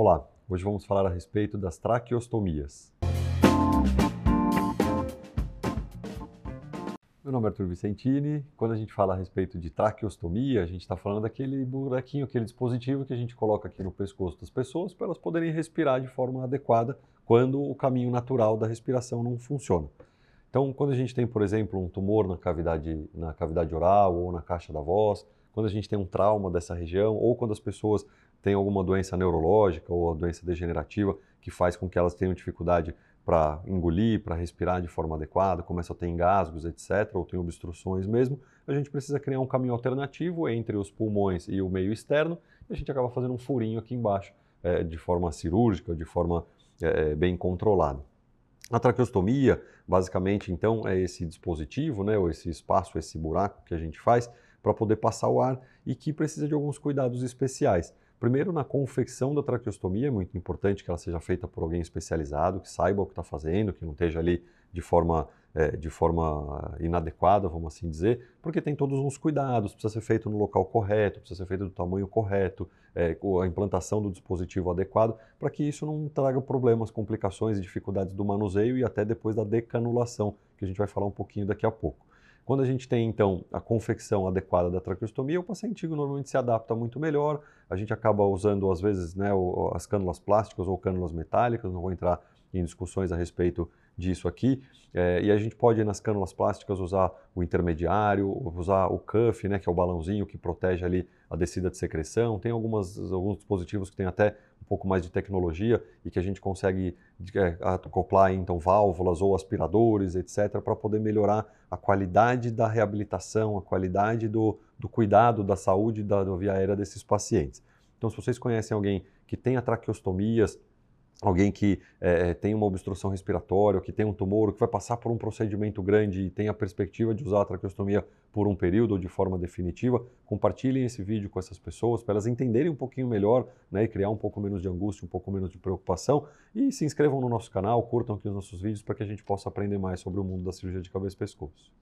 Olá, hoje vamos falar a respeito das traqueostomias. Meu nome é Arthur Vicentini. Quando a gente fala a respeito de traqueostomia, a gente está falando daquele buraquinho, aquele dispositivo que a gente coloca aqui no pescoço das pessoas para elas poderem respirar de forma adequada quando o caminho natural da respiração não funciona. Então, quando a gente tem, por exemplo, um tumor na cavidade, na cavidade oral ou na caixa da voz, quando a gente tem um trauma dessa região, ou quando as pessoas têm alguma doença neurológica ou doença degenerativa que faz com que elas tenham dificuldade para engolir, para respirar de forma adequada, começam a ter engasgos, etc., ou tem obstruções mesmo, a gente precisa criar um caminho alternativo entre os pulmões e o meio externo, e a gente acaba fazendo um furinho aqui embaixo, é, de forma cirúrgica, de forma é, bem controlada. A traqueostomia, basicamente, então, é esse dispositivo, né, ou esse espaço, esse buraco que a gente faz para poder passar o ar e que precisa de alguns cuidados especiais. Primeiro, na confecção da traqueostomia, é muito importante que ela seja feita por alguém especializado, que saiba o que está fazendo, que não esteja ali de forma, é, de forma inadequada, vamos assim dizer, porque tem todos uns cuidados, precisa ser feito no local correto, precisa ser feito do tamanho correto, é, a implantação do dispositivo adequado, para que isso não traga problemas, complicações e dificuldades do manuseio e até depois da decanulação, que a gente vai falar um pouquinho daqui a pouco. Quando a gente tem, então, a confecção adequada da traqueostomia, o paciente normalmente se adapta muito melhor. A gente acaba usando, às vezes, né, as cânulas plásticas ou cânulas metálicas, não vou entrar em discussões a respeito disso aqui. É, e a gente pode, nas cânulas plásticas, usar o intermediário, usar o cuff, né, que é o balãozinho que protege ali a descida de secreção. Tem algumas, alguns dispositivos que têm até um pouco mais de tecnologia e que a gente consegue é, acoplar então válvulas ou aspiradores, etc., para poder melhorar a qualidade da reabilitação, a qualidade do, do cuidado da saúde da, da via aérea desses pacientes. Então, se vocês conhecem alguém que tenha traqueostomias, alguém que é, tem uma obstrução respiratória, que tem um tumor, que vai passar por um procedimento grande e tem a perspectiva de usar a traqueostomia por um período ou de forma definitiva, compartilhem esse vídeo com essas pessoas para elas entenderem um pouquinho melhor né, e criar um pouco menos de angústia, um pouco menos de preocupação e se inscrevam no nosso canal, curtam aqui os nossos vídeos para que a gente possa aprender mais sobre o mundo da cirurgia de cabeça e pescoço.